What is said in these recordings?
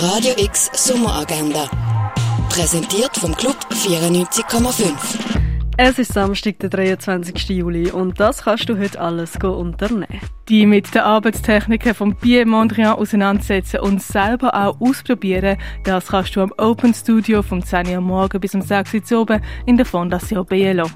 Radio X Sommeragenda. Präsentiert vom Club 94,5. Es ist Samstag, der 23. Juli und das kannst du heute alles unternehmen. Die mit den Arbeitstechniken vom Pierre Mondrian auseinandersetzen und selber auch ausprobieren, das kannst du am Open Studio vom 10 Uhr morgen bis um 6 Uhr oben in der Fondation Bielo.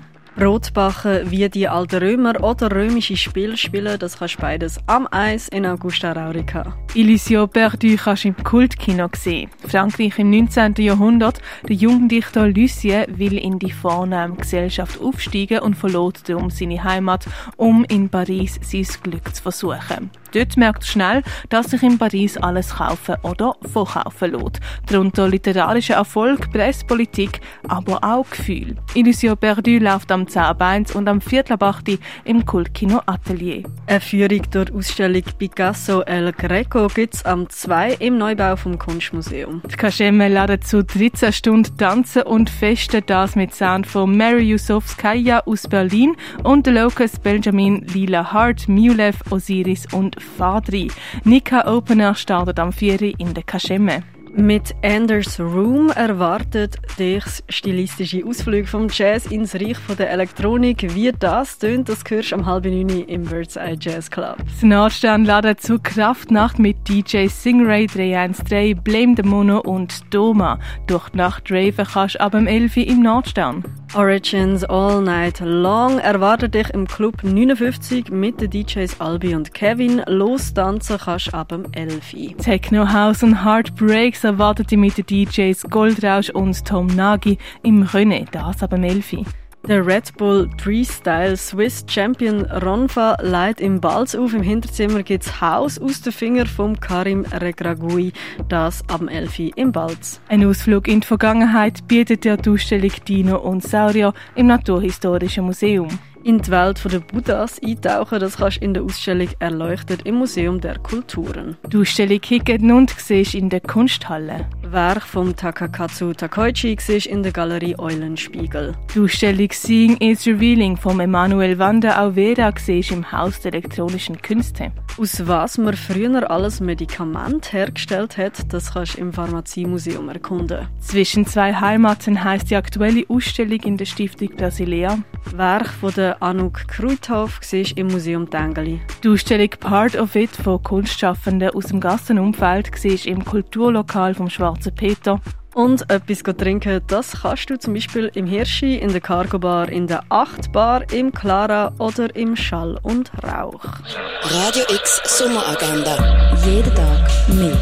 Rotbachen wie die alten Römer oder römische Spiele spielen, das kannst du beides am Eis in Augusta Raurica. Illusion Perdu kannst du im Kultkino sehen. Frankreich im 19. Jahrhundert. Der Jugenddichter Lucien will in die vornehme Gesellschaft aufsteigen und verlässt darum seine Heimat, um in Paris sein Glück zu versuchen. Dort merkt er schnell, dass sich in Paris alles kaufen oder verkaufen lässt. Darunter literarischer Erfolg, Presspolitik, aber auch Gefühl. Illusion Perdu läuft am 10 ab 1 und am Viertel ab 8 im Kultkino Atelier. Eine Führung durch die Ausstellung Picasso El Greco gibt es am 2 im Neubau vom Kunstmuseum. Die Kaschemme laden zu 13 Stunden tanzen und festen das mit Sound von Mary Yusufskaya aus Berlin und Locus Benjamin, Lila Hart, Mulev, Osiris und Fadri. Nika Opener startet am 4 in der Kaschemme. Mit Anders Room erwartet dich stilistische Ausflüge vom Jazz ins Reich von der Elektronik. Wie das tönt, das hörst du am halb neun im Bird's Eye Jazz Club. Das Nordstern laden zur Kraftnacht mit DJ Singray 313, Blame the Mono und Doma. Durch die Nacht raven kannst du ab dem 11 im Nordstern. Origins All Night Long erwartet dich im Club 59 mit den DJs Albi und Kevin. Los tanzen kannst ab dem 11. Techno House und Heartbreaks erwartet dich mit den DJs Goldrausch und Tom Nagy im René, das ab dem 11. Der Red Bull Freestyle Swiss Champion Ronfa leitet im Balz auf. Im Hinterzimmer gibt's Haus aus den Fingern vom Karim Regragui. Das am 11. im Balz. Ein Ausflug in die Vergangenheit bietet der Ausstellung Dino und Saurier im Naturhistorischen Museum in die Welt der Buddhas eintauchen. Das kannst du in der Ausstellung Erleuchtet im Museum der Kulturen. Die Ausstellung Hicken und siehst in der Kunsthalle. Werk von Takakatsu Takoichi siehst in der Galerie Eulenspiegel. Die Ausstellung Seeing is Revealing von Emanuel Wanda Alvera siehst im Haus der elektronischen Künste. Aus was man früher alles Medikament hergestellt hat, das kannst du im Pharmaziemuseum erkunden. Zwischen zwei Heimaten heißt die aktuelle Ausstellung in der Stiftung Brasilea. Werk von der Anouk Kruithof siehst im Museum Tengeli. Die Ausstellung Part of It von Kunstschaffenden aus dem Gassenumfeld siehst im Kulturlokal vom Schwarzen Peter. Und etwas trinken, das kannst du zum Beispiel im Hirschi, in der Cargo Bar, in der Acht Bar, im Clara oder im Schall und Rauch. Radio X Sommeragenda. Jeden Tag mehr.